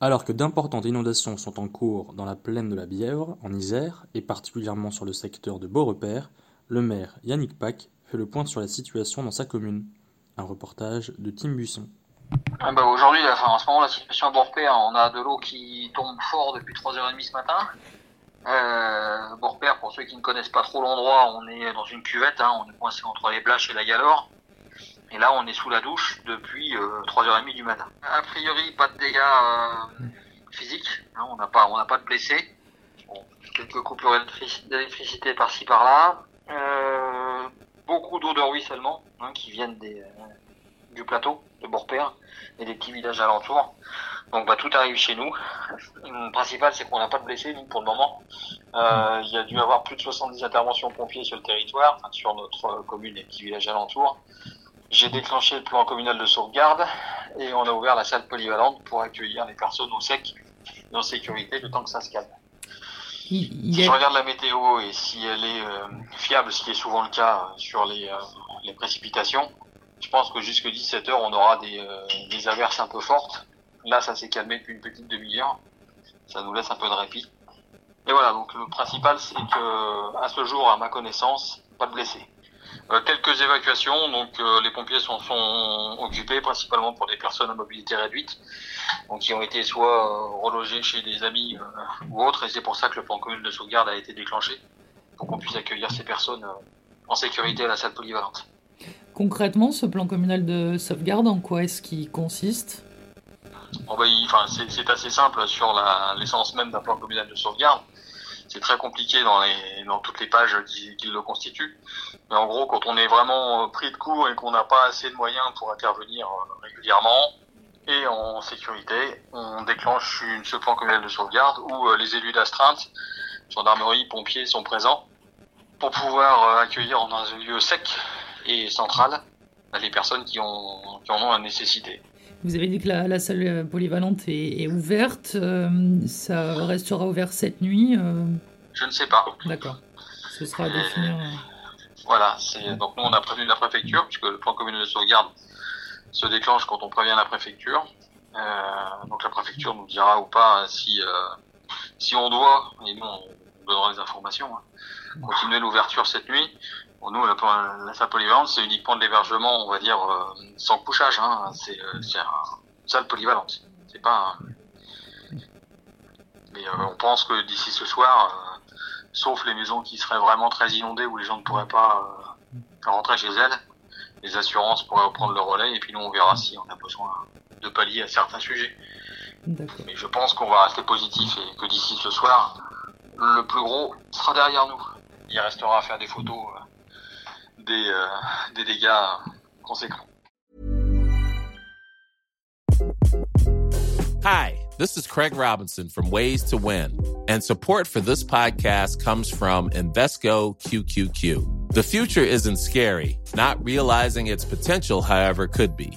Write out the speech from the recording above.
Alors que d'importantes inondations sont en cours dans la plaine de la Bièvre, en Isère, et particulièrement sur le secteur de Beaurepaire, le maire Yannick Pack fait le point sur la situation dans sa commune. Un reportage de Tim Buisson. Ah bah aujourd'hui, en ce moment, la situation à Bourpère, on a de l'eau qui tombe fort depuis 3h30 ce matin. Euh, Bourpère, pour ceux qui ne connaissent pas trop l'endroit, on est dans une cuvette, hein, on est coincé entre les Blaches et la Galore. Et là, on est sous la douche depuis euh, 3h30 du matin. A priori, pas de dégâts euh, physiques, hein, on n'a pas, on n'a pas de blessés. Bon, quelques coupures d'électrici- d'électricité par-ci par-là. Euh, beaucoup d'eau de ruissellement hein, qui viennent des, euh, du plateau de Bourpère et des petits villages alentours. Donc bah, tout arrive chez nous. Le principal c'est qu'on n'a pas de blessés nous, pour le moment. Euh, il y a dû avoir plus de 70 interventions pompiers sur le territoire, enfin, sur notre euh, commune et petits villages alentours. J'ai déclenché le plan communal de sauvegarde et on a ouvert la salle polyvalente pour accueillir les personnes au sec et en sécurité le temps que ça se calme. Il, il Si je regarde la météo et si elle est euh, fiable, ce qui est souvent le cas euh, sur les, euh, les précipitations, je pense que jusque 17h, on aura des, euh, des averses un peu fortes. Là, ça s'est calmé depuis une petite demi-heure. Ça nous laisse un peu de répit. Et voilà, donc le principal, c'est que à ce jour, à ma connaissance, pas de blessés. Euh, quelques évacuations, donc euh, les pompiers sont, sont occupés principalement pour des personnes à mobilité réduite, donc qui ont été soit euh, relogées chez des amis ou autres, et c'est pour ça que le plan commun de sauvegarde a été déclenché, pour qu'on puisse accueillir ces personnes en sécurité à la salle polyvalente. concrètement, ce plan communal de sauvegarde, en quoi est-ce qu'il consiste? Bon, bah, il- enfin, c'est assez simple sur l'essence même d'un plan communal de sauvegarde. C'est très compliqué dans, les, dans toutes les pages qui, le constituent. Mais en gros, quand on est vraiment euh, pris de court et qu'on n'a pas assez de moyens pour intervenir euh, régulièrement et en sécurité, on déclenche une, ce plan communal de sauvegarde où euh, les élus d'astreinte, gendarmerie, pompiers sont présents pour pouvoir accueillir dans un lieu sec et central bah, les personnes qui, ont, qui en ont la nécessité. Vous avez dit que la, la salle euh, polyvalente est, est ouverte. euh, ça restera ouvert cette nuit. euh, Je ne sais pas. D'accord. Ce sera à définir. Voilà, donc nous on a prévenu la préfecture puisque le plan communal de sauvegarde se déclenche quand on prévient la préfecture. Euh, donc la préfecture nous dira ou pas si si on doit et nous on donnera les informations. hein, continuer l'ouverture cette nuit. Bon, nous la, la salle polyvalente c'est uniquement de l'hébergement on va dire euh, sans couchage. Hein, c'est euh, une salle polyvalente. C'est pas. un- Mais euh, on pense que d'ici ce soir, euh, sauf les maisons qui seraient vraiment très inondées où les gens ne pourraient pas euh, rentrer chez elles. Les assurances pourraient reprendre le relais et puis nous on verra si on a besoin de pallier à certains sujets. Mais je pense qu'on va rester positif et que d'ici ce soir, le plus gros sera derrière nous. Il restera à faire des photos euh, des, euh, des dégâts conséquents. Hi, this is Craig Robinson from Ways to Win, and support for this podcast comes from Invesco QQQ. The future isn't scary, not realizing its potential, however, could be.